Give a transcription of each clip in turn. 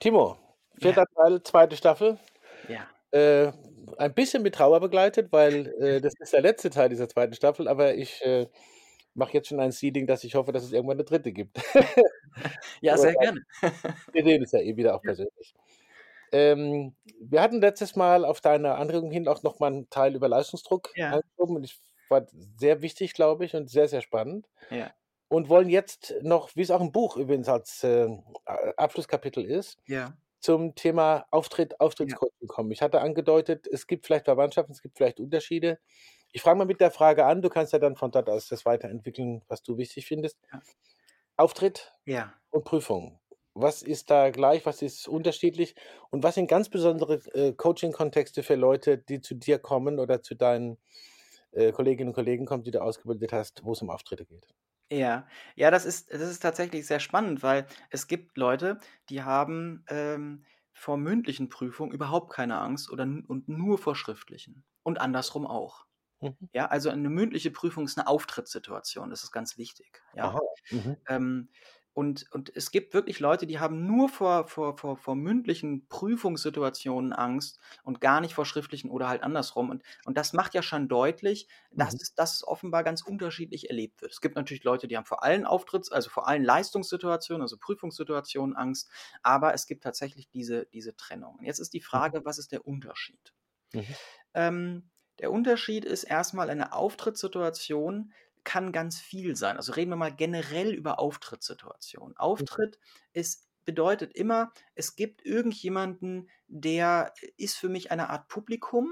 Timo, vierter Teil, zweite Staffel. Ja. Äh, ein bisschen mit Trauer begleitet, weil äh, das ist der letzte Teil dieser zweiten Staffel, aber ich äh, mache jetzt schon ein Seeding, dass ich hoffe, dass es irgendwann eine dritte gibt. Ja, sehr gerne. wir sehen es ja eh wieder auch Ja. persönlich. Ähm, wir hatten letztes Mal auf deine Anregung hin auch nochmal einen Teil über Leistungsdruck Ja. und ich war sehr wichtig, glaube ich, und sehr, sehr spannend. Ja. Und wollen jetzt noch, wie es auch im Buch übrigens als äh, Abschlusskapitel ist, Ja. zum Thema Auftritt, Ja. Auftrittscoaching kommen. Ich hatte angedeutet, es gibt vielleicht Verwandtschaften, es gibt vielleicht Unterschiede. Ich fange mal mit der Frage an, du kannst ja dann von dort aus das weiterentwickeln, was du wichtig findest. Ja. Auftritt Ja. und Prüfung. Was ist da gleich, was ist unterschiedlich und was sind ganz besondere äh, Coaching-Kontexte für Leute, die zu dir kommen oder zu deinen äh, Kolleginnen und Kollegen kommen, die du ausgebildet hast, wo es um Auftritte geht? Ja. Ja, das ist das ist tatsächlich sehr spannend, weil es gibt Leute, die haben, ähm, vor mündlichen Prüfungen überhaupt keine Angst oder und nur vor schriftlichen und andersrum auch. Mhm. Ja, also eine mündliche Prüfung ist 'ne Auftrittssituation, das ist ganz wichtig, ja. Mhm. Ähm, und und es gibt wirklich Leute, die haben nur vor vor vor vor mündlichen Prüfungssituationen Angst und gar nicht vor schriftlichen oder halt andersrum. Und und das macht ja schon deutlich, dass Mhm. es das offenbar ganz unterschiedlich erlebt wird. Es gibt natürlich Leute, die haben vor allen Auftritts also vor allen Leistungssituationen, also Prüfungssituationen Angst, aber es gibt tatsächlich diese diese Trennung. Und jetzt ist die Mhm. Frage, was ist der Unterschied? Mhm. Ähm, der Unterschied ist erst mal eine Auftrittssituation kann ganz viel sein. Also reden wir mal generell über Auftrittssituationen. Mhm. Auftritt ist bedeutet immer, es gibt irgendjemanden, der ist für mich eine Art Publikum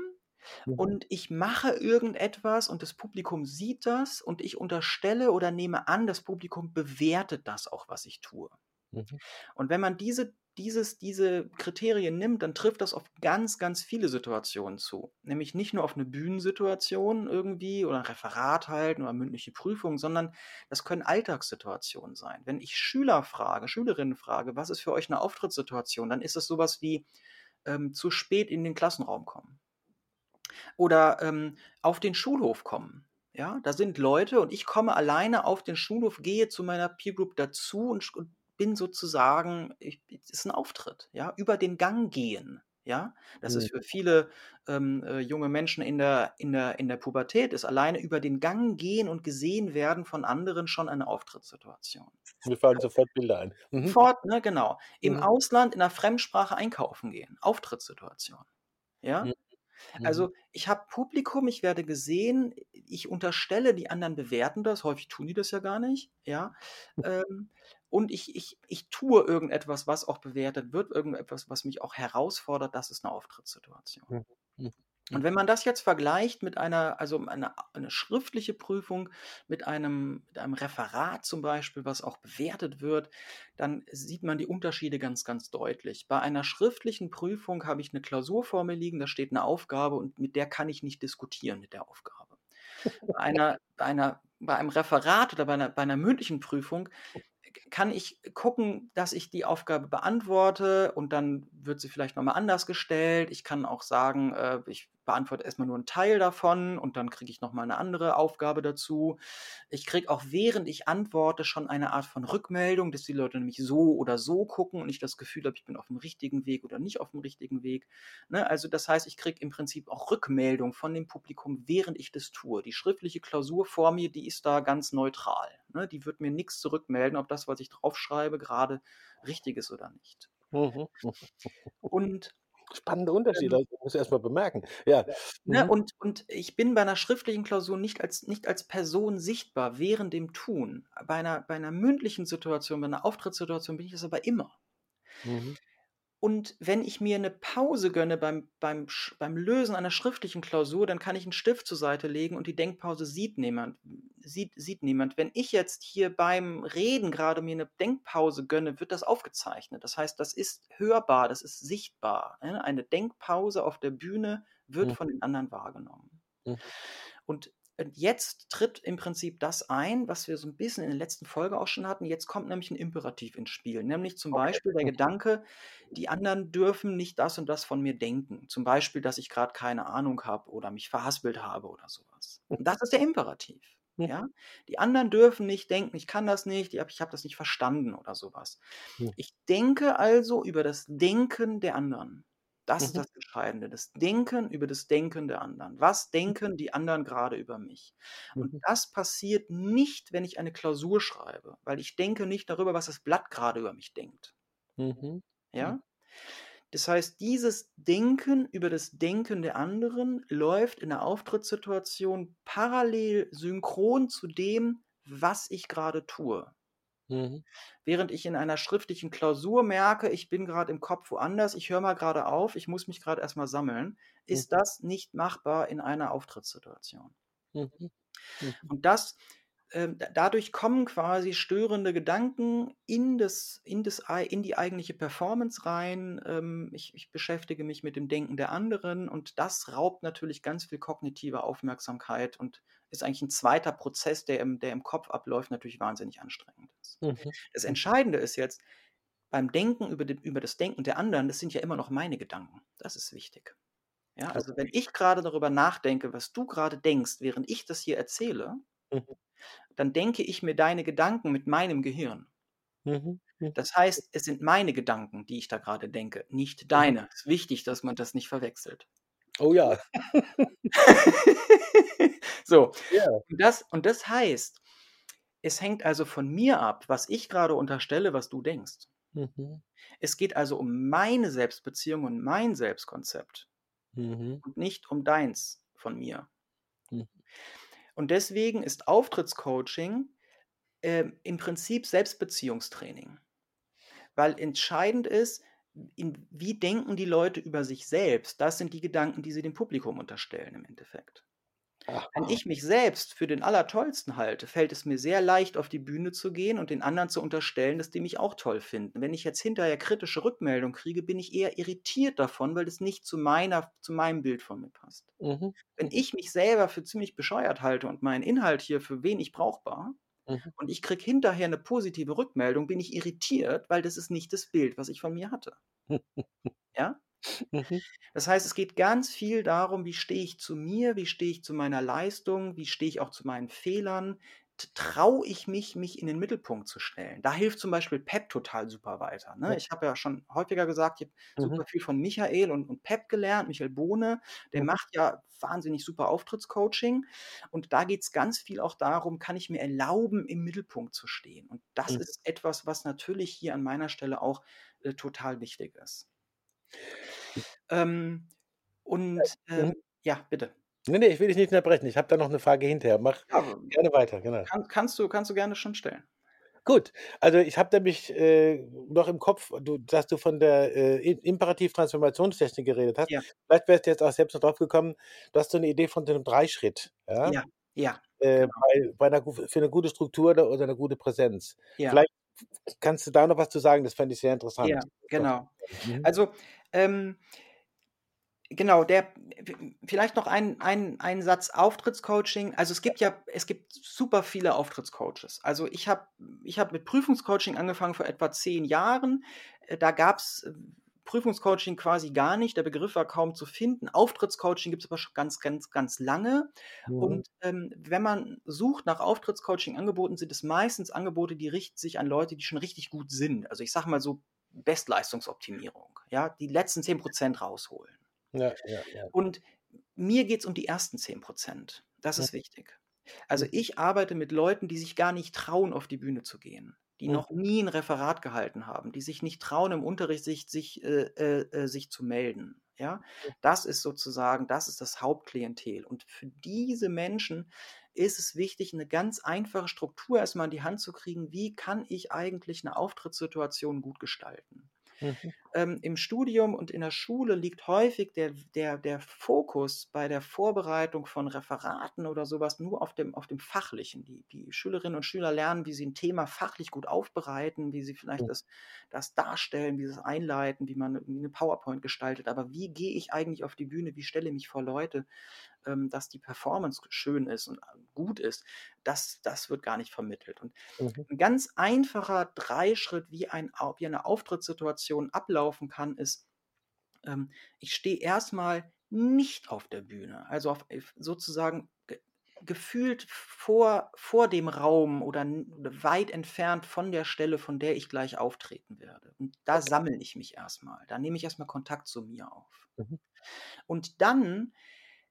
Mhm. und ich mache irgendetwas und das Publikum sieht das und ich unterstelle oder nehme an, das Publikum bewertet das auch, was ich tue. Mhm. Und wenn man diese dieses diese Kriterien nimmt, dann trifft das auf ganz, ganz viele Situationen zu. Nämlich nicht nur auf 'ne Bühnensituation irgendwie oder 'n Referat halten oder mündliche Prüfung, sondern das können Alltagssituationen sein. Wenn ich Schüler frage, Schülerinnen frage: „Was ist für euch 'ne Auftrittssituation?“, dann ist es so was wie, ähm, zu spät in den Klassenraum kommen. Oder, ähm, auf den Schulhof kommen. Ja, da sind Leute und ich komme alleine auf den Schulhof, gehe zu meiner Peer Group dazu und und bin sozusagen ich ist 'n Auftritt, ja, über den Gang gehen, ja? Das ist Mhm. für viele, ähm, äh, junge Menschen in der in der in der Pubertät ist alleine über den Gang gehen und gesehen werden von anderen schon eine Auftrittssituation. Mir fallen sofort Bilder ein. Mhm. Sofort, ne, genau. Im Mhm. Ausland in 'ner Fremdsprache einkaufen gehen, Auftrittssituation, ja? Mhm. Mhm. Also, ich habe Publikum, ich werde gesehen, ich unterstelle, die anderen bewerten das, häufig tun die das ja gar nicht, ja? Ähm, und ich ich ich tue irgendetwas, was auch bewertet wird, irgendetwas, was mich auch herausfordert, das ist 'ne Auftrittssituation. Mhm. Mhm. Und wenn man das jetzt vergleicht mit einer also eine eine schriftliche Prüfung mit einem mit einem Referat zum Beispiel, was auch bewertet wird, dann sieht man die Unterschiede ganz, ganz deutlich. Bei einer schriftlichen Prüfung habe ich 'ne Klausur vor mir liegen, da steht 'ne Aufgabe und mit der kann ich nicht diskutieren mit der Aufgabe. Bei einer bei einer bei einem Referat oder bei 'ner bei 'ner mündlichen Prüfung kann ich gucken, dass ich die Aufgabe beantworte und dann wird sie vielleicht noch mal anders gestellt. Ich kann auch sagen, äh, ich beantworte erst mal nur 'n Teil davon und dann kriege ich noch mal 'ne andere Aufgabe dazu. Ich kriege auch, während ich antworte, schon eine Art von Rückmeldung, dass die Leute nämlich so oder so gucken und ich das Gefühl habe, ich bin auf'm richtigen Weg oder nicht auf'm richtigen Weg, ne? Also, das heißt, ich kriege im Prinzip auch Rückmeldung von dem Publikum, während ich das tue. Die schriftliche Klausur vor mir, die ist da ganz neutral, ne? Die wird mir nix zurückmelden, ob das, was ich draufschreibe, grade richtig ist oder nicht. Mhm. Und Spannende Unterschiede, ähm also, muss erst mal bemerken. Ja. Ne, Mhm. und und ich bin bei 'ner schriftlichen Klausur nicht als nicht als Person sichtbar während dem Tun. Bei 'ner bei 'ner mündlichen Situation, bei 'ner Auftrittssituation bin ich das aber immer. Mhm. Und wenn ich mir 'ne Pause gönne beim beim beim Lösen einer schriftlichen Klausur, dann kann ich 'n Stift zur Seite legen und die Denkpause sieht niemand sieht sieht niemand. Wenn ich jetzt hier beim Reden grade mir 'ne Denkpause gönne, wird das aufgezeichnet. Das heißt, das ist hörbar, das ist sichtbar, ne? Eine Denkpause auf der Bühne wird Mhm. von den anderen wahrgenommen. Mhm. Und und jetzt tritt im Prinzip das ein, was wir so 'n bisschen in der letzten Folge auch schon hatten. Jetzt kommt nämlich 'n Imperativ ins Spiel, nämlich zum Okay. Beispiel der Mhm. Gedanke, die anderen dürfen nicht das und das von mir denken. Zum Beispiel, dass ich grad keine Ahnung habe oder mich verhaspelt habe oder so was. Und das ist der Imperativ. Ja? Die anderen dürfen nicht denken, ich kann das nicht, ich habe hab das nicht verstanden oder sowas. Ich denke also über das Denken der anderen. Das ist Mhm. das Entscheidende, das Denken über das Denken der anderen. Was denken die anderen gerade über mich? Und Mhm. das passiert nicht, wenn ich eine Klausur schreibe, weil ich denke nicht darüber, was das Blatt gerade über mich denkt. Mhm. Ja? Mhm. Das heißt, dieses Denken über das Denken der anderen läuft in der Auftrittssituation parallel synchron zu dem, was ich gerade tue. Mhm. Während ich in einer schriftlichen Klausur merke, ich bin gerade im Kopf woanders, ich höre mal gerade auf, ich muss mich gerade erstmal sammeln, ist Mhm. das nicht machbar in einer Auftrittssituation. Mhm. Mhm. Und das da dadurch kommen quasi störende Gedanken in das in das in die eigentliche Performance rein. Ähm, ich ich beschäftige mich mit dem Denken der anderen und das raubt natürlich ganz viel kognitive Aufmerksamkeit und ist eigentlich 'n zweiter Prozess, der im der im Kopf abläuft, natürlich wahnsinnig anstrengend ist. Mhm. Das. Entscheidende ist jetzt, beim Denken über den über das Denken der anderen, das sind ja immer noch meine Gedanken. Das ist wichtig. Ja, also wenn ich grade darüber nachdenke, was du grade denkst, während ich das hier erzähle Mhm. dann denke ich mir deine Gedanken mit meinem Gehirn. Mhm. Mhm. Das heißt, es sind meine Gedanken, die ich da grade denke, nicht deine. Ist wichtig, dass man das nicht verwechselt. Oh ja. So, Ja. und das und das heißt, es hängt also von mir ab, was ich grade unterstelle, was du denkst. Mhm. Es geht also um meine Selbstbeziehung und mein Selbstkonzept Mhm. und nicht um deins von mir. Mhm. Und deswegen ist Auftrittscoaching, ähm, im Prinzip Selbstbeziehungstraining. Weil entscheidend ist, in wie denken die Leute über sich selbst? Das sind die Gedanken, die sie dem Publikum unterstellen im Endeffekt. Wenn ich mich selbst für den Allertollsten halte, fällt es mir sehr leicht, auf die Bühne zu gehen und den anderen zu unterstellen, dass die mich auch toll finden. Wenn ich jetzt hinterher kritische Rückmeldung kriege, bin ich eher irritiert davon, weil das nicht zu meiner zu meinem Bild von mir passt. Mhm. Wenn ich mich selber für ziemlich bescheuert halte und meinen Inhalt hier für wenig brauchbar Mhm. und ich kriege hinterher 'ne positive Rückmeldung, bin ich irritiert, weil das ist nicht das Bild, was ich von mir hatte. Ja? Mhm. Das heißt, es geht ganz viel darum, wie stehe ich zu mir, wie stehe ich zu meiner Leistung, wie stehe ich auch zu meinen Fehlern? Traue ich mich, mich in den Mittelpunkt zu stellen? Da hilft zum Beispiel PEP total super weiter, ne? Ich habe ja schon häufiger gesagt, ich habe Mhm. super viel von Michael und und PEP gelernt, Michael Bohne. Der Mhm. macht ja wahnsinnig super Auftrittscoaching und da geht's ganz viel auch darum, kann ich mir erlauben, im Mittelpunkt zu stehen? Und das Mhm. ist etwas, was natürlich hier an meiner Stelle auch, äh, total wichtig ist. Ähm, und, Ja. Mhm. ähm ja, bitte. Ne, ne, ich will dich nicht unterbrechen. Ich habe da noch 'ne Frage hinterher. Mach Ja, gerne weiter, genau. kann kannst du kannst du gerne schon stellen. Gut, also ich habe nämlich, äh, noch im Kopf, du dass du von der, äh, Imperativ-Transformationstechnik geredet hast. Ja. Vielleicht wärst du jetzt auch selbst noch drauf gekommen, du hast so 'ne Idee von so 'nem Dreischritt, ja? Ja, ja, Äh, genau. bei bei 'ner gu für 'ne gute Struktur oder oder 'ne gute Präsenz. Ja. Vielleicht kannst du da noch was zu sagen, das fände ich sehr interessant. Ja, genau. Mhm. Also, ähm genau, der vielleicht noch ein ein ein Satz Auftrittscoaching. Also, es gibt ja es gibt super viele Auftrittscoaches. Also, ich habe ich habe mit Prüfungscoaching angefangen vor etwa 10 Jahren. Äh, da gab's, äh, Prüfungscoaching quasi gar nicht. Der Begriff war kaum zu finden. Auftrittscoaching gibt's aber schon ganz, ganz, ganz lange. Mhm. Und, ähm, wenn man sucht nach Auftrittscoaching-Angeboten, sind es meistens Angebote, die richten sich an Leute, die schon richtig gut sind. Also, ich sage mal so Bestleistungsoptimierung, ja, die letzten 10% rausholen. Ja, ja, ja. Und mir geht's um die ersten 10% Das ist wichtig. Also, Mhm. ich arbeite mit Leuten, die sich gar nicht trauen, auf die Bühne zu gehen, die noch nie 'n Referat gehalten haben, die sich nicht trauen, im Unterricht sich sich äh, äh, äh, sich zu melden, ja? Das ist sozusagen das ist das Hauptklientel. Und für diese Menschen ist es wichtig, 'ne ganz einfache Struktur erst mal in die Hand zu kriegen. Wie kann ich eigentlich 'ne Auftrittssituation gut gestalten? Mhm. Ähm, im Studium und in der Schule liegt häufig der der der Fokus bei der Vorbereitung von Referaten oder so was nur auf dem auf dem Fachlichen. Die die Schülerinnen und Schüler lernen, wie sie 'n Thema fachlich gut aufbereiten, wie sie vielleicht Mhm. das das darstellen, wie sie es einleiten, wie man irgendwie 'ne PowerPoint gestaltet. Aber wie gehe ich eigentlich auf die Bühne? Wie stelle ich mich vor Leute, ähm, dass die Performance schön ist und gut ist? Das das wird gar nicht vermittelt. Und Mhm. 'n ganz einfacher Dreischritt, wie ein wie eine Auftrittssituation ablaufen kann, ist, ähm, ich stehe erst mal nicht auf der Bühne, also auf f sozusagen, gefühlt vor vor dem Raum oder weit entfernt von der Stelle, von der ich gleich auftreten werde. Und da sammle ich mich erst mal. Da nehme ich erst mal Kontakt zu mir auf. Mhm. Und dann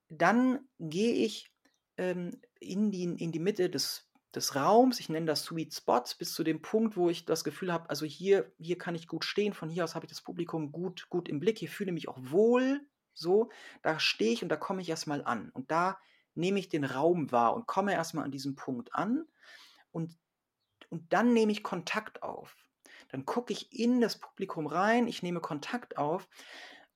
dann gehe ich, ähm, in die in die Mitte des des Raums. Ich nenne das Sweet Spot bis zu dem Punkt, wo ich das Gefühl habe, also hier hier kann ich gut stehen. Von hier aus habe ich das Publikum gut gut im Blick. Ich fühle mich auch wohl so. Da stehe ich und da komme ich erst mal an. Und da nehme ich den Raum wahr und komme erst mal an diesem Punkt an. Und und dann nehme ich Kontakt auf. Dann gucke ich in das Publikum rein, ich nehme Kontakt auf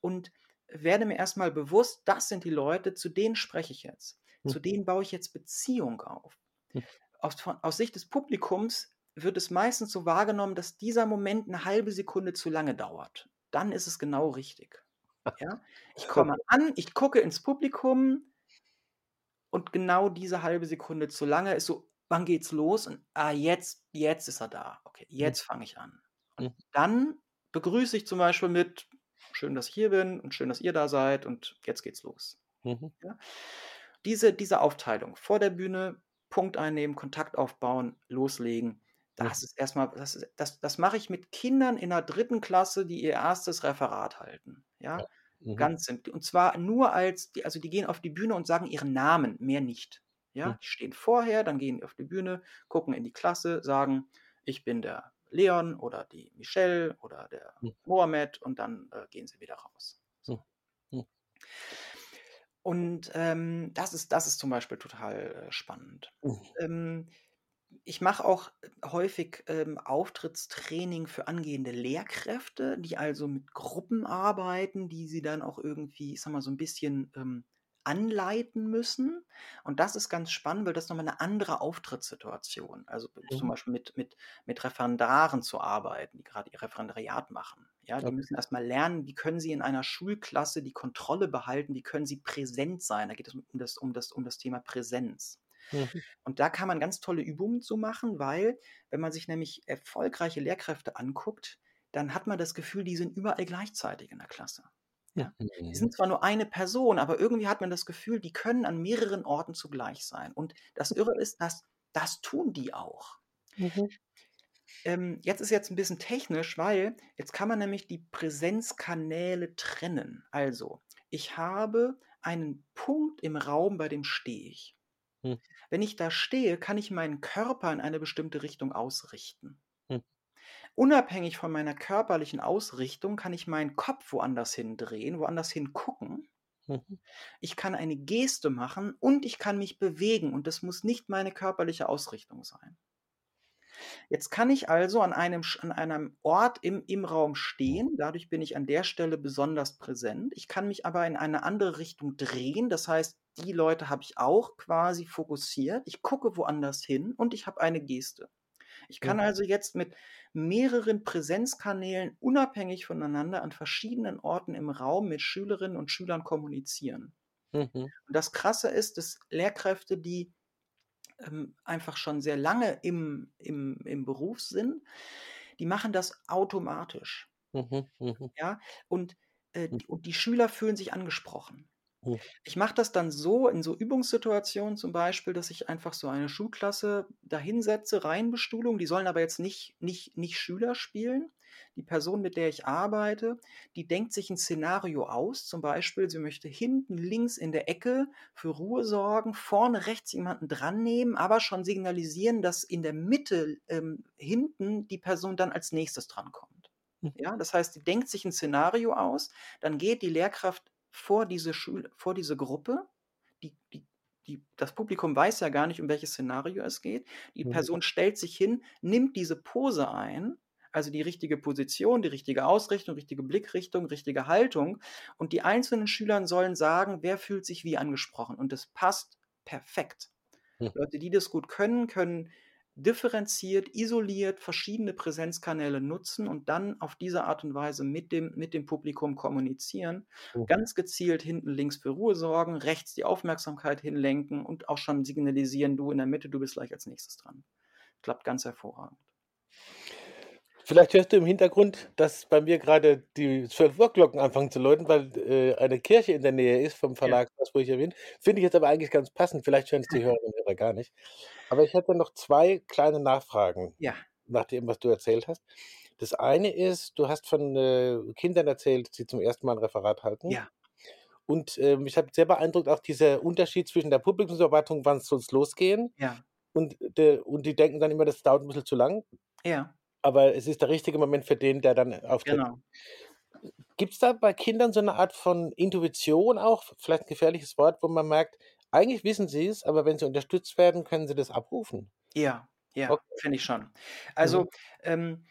und werde mir erst mal bewusst, das sind die Leute, zu denen spreche ich jetzt. Zu Mhm. denen baue ich jetzt Beziehung auf. Hm. Aus von aus Sicht des Publikums wird es meistens so wahrgenommen, dass dieser Moment 'ne halbe Sekunde zu lange dauert. Dann ist es genau richtig. Ja? Ich komme an, ich gucke ins Publikum und genau diese halbe Sekunde zu lange ist so: „Wann geht's los?“ Und: „Ah, jetzt jetzt ist er da. Okay, Mhm. jetzt fange ich an.“ Und dann begrüße ich zum Beispiel mit: „Schön, dass ich hier bin und schön, dass ihr da seid und jetzt geht's los.“ Mhm. Ja? Diese diese Aufteilung vor der Bühne, Punkt einnehmen, Kontakt aufbauen, loslegen, Mhm. das ist erst mal das ist das das mache ich mit Kindern in der 3. Klasse, die ihr 1. Referat halten, Ja. ja? Mhm. Ganz simpel. Und zwar nur als die also, die gehen auf die Bühne und sagen ihren Namen, mehr nicht. Ja? Mhm. Die stehen vorher, dann gehen die auf die Bühne, gucken in die Klasse, sagen: „Ich bin der Leon oder die Michelle oder der Mhm. Mohammed“ und dann, äh, gehen sie wieder raus. So. Hm. Und, ähm, das ist das ist zum Beispiel total, äh, spannend. Mhm. Ähm, ich mache auch häufig, ähm, Auftrittstraining für angehende Lehrkräfte, die also mit Gruppen arbeiten, die sie dann auch irgendwie, ich sage mal, so 'n bisschen, ähm, anleiten müssen. Und das ist ganz spannend, weil das noch mal 'ne andere Auftrittssituation also, zum Mhm. Beispiel mit mit mit Referendaren zu arbeiten, die grade ihr Referendariat machen. Ja, die Okay. müssen erst mal lernen, wie können sie in einer Schulklasse die Kontrolle behalten, wie können sie präsent sein. Da geht es um das um das um das Thema Präsenz. Mhm. Und da kann man ganz tolle Übungen zu machen, weil wenn man sich nämlich erfolgreiche Lehrkräfte anguckt, dann hat man das Gefühl, die sind überall gleichzeitig in der Klasse. Ja? Die Mhm. sind zwar nur eine Person, aber irgendwie hat man das Gefühl, die können an mehreren Orten zugleich sein. Und das Irre ist, dass das tun die auch. Mhm. Ähm, jetzt ist jetzt 'n bisschen technisch, weil jetzt kann man nämlich die Präsenzkanäle trennen. Also, ich habe einen Punkt im Raum, bei dem stehe ich. Hm. Wenn ich da stehe, kann ich meinen Körper in eine bestimmte Richtung ausrichten. Unabhängig von meiner körperlichen Ausrichtung kann ich meinen Kopf woanders hindrehen, woanders hingucken. Mhm. Ich kann eine Geste machen und ich kann mich bewegen und das muss nicht meine körperliche Ausrichtung sein. Jetzt kann ich also an einem an einem Ort im im Raum stehen. Dadurch bin ich an der Stelle besonders präsent. Ich kann mich aber in eine andere Richtung drehen. Das heißt, die Leute habe ich auch quasi fokussiert. Ich gucke woanders hin und ich habe eine Geste. Ich kann Mhm. also jetzt mit mehreren Präsenzkanälen unabhängig voneinander an verschiedenen Orten im Raum mit Schülerinnen und Schülern kommunizieren. Mhm. Und das Krasse ist, dass Lehrkräfte, die, ähm, einfach schon sehr lange im im im Beruf sind, die machen das automatisch. Mhm. Mhm. Ja? Und, äh, Hm. d und die Schüler fühlen sich angesprochen. Hm. Ich mache das dann so in so Übungssituationen zum Beispiel, dass ich einfach so eine Schulklasse da hinsetze, Reihenbestuhlung. Die sollen aber jetzt nicht nicht nicht Schüler spielen. Die Person, mit der ich arbeite, die denkt sich 'n Szenario aus. Zum Beispiel, sie möchte hinten links in der Ecke für Ruhe sorgen, vorne rechts jemanden drannehmen, aber schon signalisieren, dass in der Mitte, ähm, hinten die Person dann als Nächstes drankommt. Hm. Ja? Das heißt, die denkt sich 'n Szenario aus, dann geht die Lehrkraft vor diese Schul vor diese Gruppe. Die die die das Publikum weiß ja gar nicht, um welches Szenario es geht. Die Mhm. Person stellt sich hin, nimmt diese Pose ein, also die richtige Position, die richtige Ausrichtung, richtige Blickrichtung, richtige Haltung. Und die einzelnen Schülern sollen sagen, wer fühlt sich wie angesprochen. Und das passt perfekt. Hm. Leute, die das gut können, können differenziert, isoliert verschiedene Präsenzkanäle nutzen und dann auf diese Art und Weise mit dem mit dem Publikum kommunizieren. Mhm. Ganz gezielt hinten links für Ruhe sorgen, rechts die Aufmerksamkeit hinlenken und auch schon signalisieren: „Du in der Mitte, du bist gleich als Nächstes dran.“ Klappt ganz hervorragend. Vielleicht hörst du im Hintergrund, dass bei mir gerade die 12 Uhr Glocken anfangen zu läuten, weil, äh, eine Kirche in der Nähe ist vom Ja. Verlagshaus, wo ich hier bin. Finde ich jetzt aber eigentlich ganz passend. Vielleicht hören's die Hörerinnen und Hörer gar nicht. Aber ich hätte noch 2 kleine Nachfragen Ja. nach dem, was du erzählt hast. Das eine ist, du hast von, äh, Kindern erzählt, die zum ersten Mal 'n Referat halten. Ja. Und, äh, mich hat sehr beeindruckt auch dieser Unterschied zwischen der Publikumserwartung, wann soll's losgehen Ja. und de und die denken dann immer, das dauert 'n bisschen zu lang. Ja. Aber es ist der richtige Moment für den, der dann auftritt. Genau. Gibt's da bei Kindern so 'ne Art von Intuition auch, vielleicht 'n gefährliches Wort, wo man merkt, eigentlich wissen sie's, aber wenn sie unterstützt werden, können sie das abrufen? Ja, ja, Okay. finde ich schon. Mhm. Also, ähm,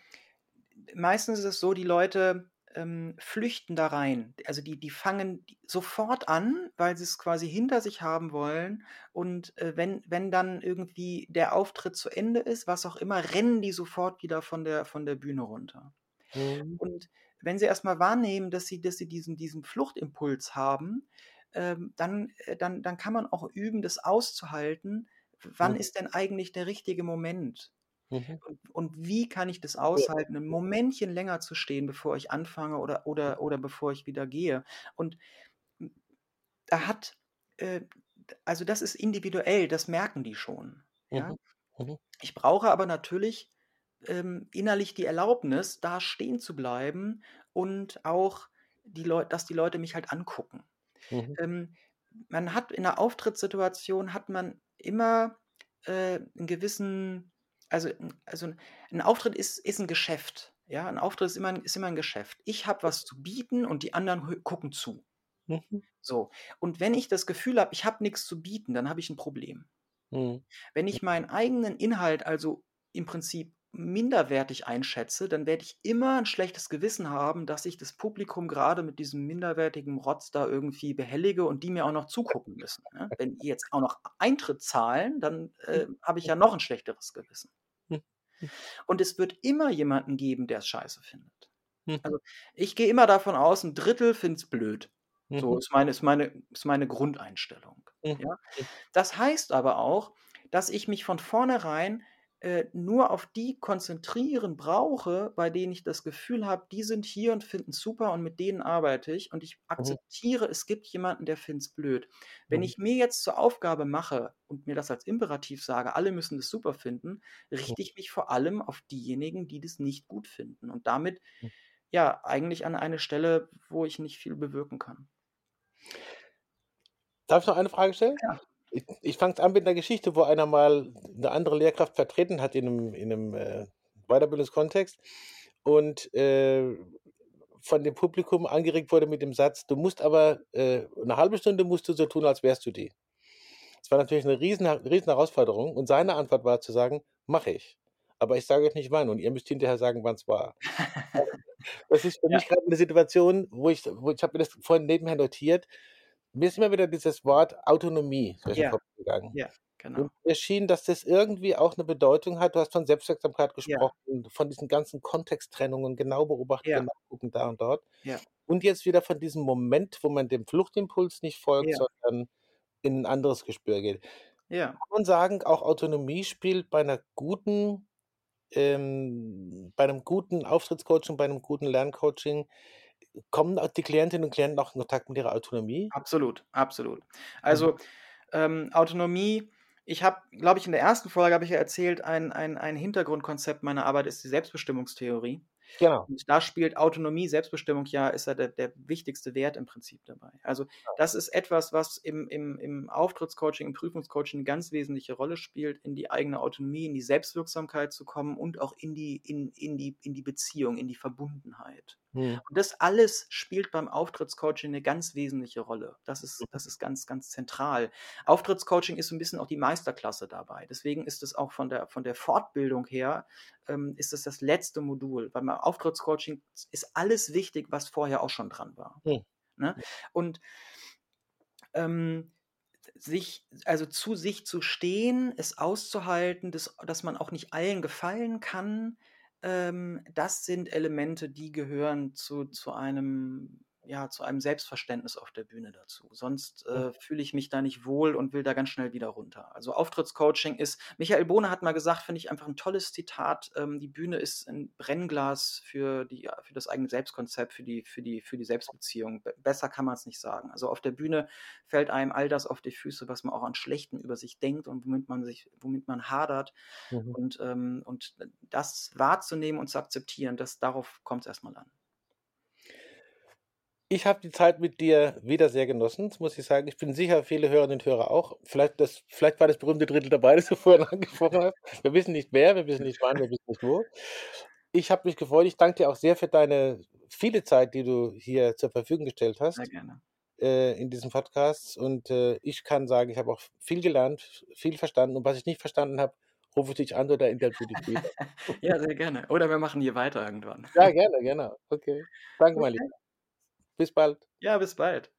meistens ist es so, die Leute, ähm, flüchten da rein. Also, die die fangen sofort an, weil sie's quasi hinter sich haben wollen und, äh, wenn wenn dann irgendwie der Auftritt zu Ende ist, was auch immer, rennen die sofort wieder von der von der Bühne runter. Mhm. Und wenn sie erst mal wahrnehmen, dass sie dass sie diesen diesen Fluchtimpuls haben, ähm, dann äh, dann dann kann man auch üben, das auszuhalten. Wann Mhm. ist denn eigentlich der richtige Moment? Mhm. Und und wie kann ich das aushalten, 'n Momentchen länger zu stehen, bevor ich anfange oder oder oder bevor ich wieder gehe? Und da hat äh, also, das ist individuell, das merken die schon, ja? Mhm. Mhm. Ich brauche aber natürlich, ähm, innerlich die Erlaubnis, da stehen zu bleiben und auch die dass die Leute mich halt angucken. Mhm. Ähm, man hat in 'ner Auftrittssituation hat man immer, äh, 'n gewissen also also 'n Auftritt ist ist 'n Geschäft, ja? 'N Auftritt ist immer ist immer 'n Geschäft. Ich habe was zu bieten und die anderen gucken zu. Mhm. So, und wenn ich das Gefühl habe, ich habe nix zu bieten, dann habe ich 'n Problem. Mhm. Wenn ich meinen eigenen Inhalt also im Prinzip minderwertig einschätze, dann werde ich immer 'n schlechtes Gewissen haben, dass ich das Publikum grade mit diesem minderwertigen Rotz da irgendwie behellige und die mir auch noch zugucken müssen, ne? Wenn die jetzt auch noch Eintritt zahlen, dann, äh, habe ich ja noch 'n schlechteres Gewissen. Hm. Hm. Und es wird immer jemanden geben, der's scheiße findet. Mhm. Also, ich gehe immer davon aus, 'n Drittel findet's blöd. So Mhm. ist meine ist meine ist meine Grundeinstellung, Mhm. ja? Mhm. Das heißt aber auch, dass ich mich von vornherein, äh, nur auf die konzentrieren brauche, bei denen ich das Gefühl habe, die sind hier und finden's super und mit denen arbeite ich und ich Mhm. akzeptiere, es gibt jemanden, der findet's blöd. Wenn Mhm. ich mir jetzt zur Aufgabe mache und mir das als Imperativ sage, alle müssen das super finden, Mhm. richte ich mich vor allem auf diejenigen, die das nicht gut finden und damit, Hm. ja, eigentlich an eine Stelle, wo ich nicht viel bewirken kann. Darf ich noch eine Frage stellen? Ja. Ich ich fange an mit 'ner Geschichte, wo einer mal 'ne andere Lehrkraft vertreten hat in 'nem in 'nem, äh, Weiterbildungskontext und, äh, von dem Publikum angeregt wurde mit dem Satz: „Du musst aber, äh 'ne 1/2 Stunde musst du so tun, als wärst du die.“ Das war natürlich 'ne riesen Riesenherausforderung und seine Antwort war zu sagen: „Mache ich. Aber ich sage euch nicht wann und ihr müsst hinterher sagen, wann's war.“ Das ist für Ja. mich grad 'ne Situation, wo ich wo ich habe mir das vorhin nebenher notiert. Mir ist immer wieder dieses Wort Autonomie durch den Ja. Kopf gegangen. Ja, Und genau. mir schien, dass das irgendwie auch 'ne Bedeutung hat. Du hast von Selbstwirksamkeit Ja. gesprochen, von diesen ganzen Kontexttrennungen, genau beobachten, Ja. genau gucken da und dort. Ja. Und jetzt wieder von diesem Moment, wo man dem Fluchtimpuls nicht folgt, Ja. sondern in 'n anderes Gespür geht. Ja. Kann man sagen, auch Autonomie spielt bei 'ner guten ähm, bei 'nem guten Auftrittscoaching, bei 'nem guten Lerncoaching kommen die Klientinnen und Klienten auch in Kontakt mit ihrer Autonomie? Absolut, absolut. Mhm. Also, ähm, Autonomie ich habe glaube ich, in der ersten Folge habe ich ja erzählt, ein ein ein Hintergrundkonzept meiner Arbeit ist die Selbstbestimmungstheorie. Genau. Und da spielt Autonomie, Selbstbestimmung ja ist ja der der wichtigste Wert im Prinzip dabei. Also, das ist etwas, was im im im Auftrittscoaching, im Prüfungscoaching 'ne ganz wesentliche Rolle spielt, in die eigene Autonomie, in die Selbstwirksamkeit zu kommen und auch in die in in die in die Beziehung, in die Verbundenheit. Mhm. Und das alles spielt beim Auftrittscoaching 'ne ganz wesentliche Rolle. Das ist das ist ganz, ganz zentral. Auftrittscoaching ist so 'n bisschen auch die Meisterklasse dabei. Deswegen ist es auch von der von der Fortbildung her, ähm, ist es das letzte Modul. Beim Auftrittscoaching ist alles wichtig, was vorher auch schon dran war, Mhm. ne? Und ähm, sich also zu sich zu stehen, es auszuhalten, dass dass man auch nicht allen gefallen kann, das sind Elemente, die gehören zu zu einem ja, zu einem Selbstverständnis auf der Bühne dazu. Sonst äh, fühle ich mich da nicht wohl und will da ganz schnell wieder runter. Also Auftrittscoaching ist, Michael Bohne hat mal gesagt, finde ich einfach ein tolles Zitat, ähm, die Bühne ist ein Brennglas für, die, für das eigene Selbstkonzept, für die, für die, für die Selbstbeziehung. Be- Besser kann man es nicht sagen. Also auf der Bühne fällt einem all das auf die Füße, was man auch an Schlechten über sich denkt und womit man sich, womit man hadert. Mhm. Und, ähm, und das wahrzunehmen und zu akzeptieren, das, darauf kommt es erstmal an. Ich habe die Zeit mit dir wieder sehr genossen, das muss ich sagen. Ich bin sicher, viele Hörerinnen und Hörer auch. Vielleicht, das, vielleicht war das berühmte Drittel dabei, das du vorhin angesprochen hast. Wir wissen nicht wer, wir wissen nicht wann, wir wissen nicht wo. Ich habe mich gefreut. Ich danke dir auch sehr für deine viele Zeit, die du hier zur Verfügung gestellt hast Sehr gerne. äh, in diesem Podcast. Und äh, ich kann sagen, ich habe auch viel gelernt, viel verstanden. Und was ich nicht verstanden habe, rufe ich dich an oder interview dich wieder. ja, sehr gerne. Oder wir machen hier weiter irgendwann. Ja, gerne, genau. Okay. Danke, mein Okay. Lieber. Bis bald. Ja, bis bald.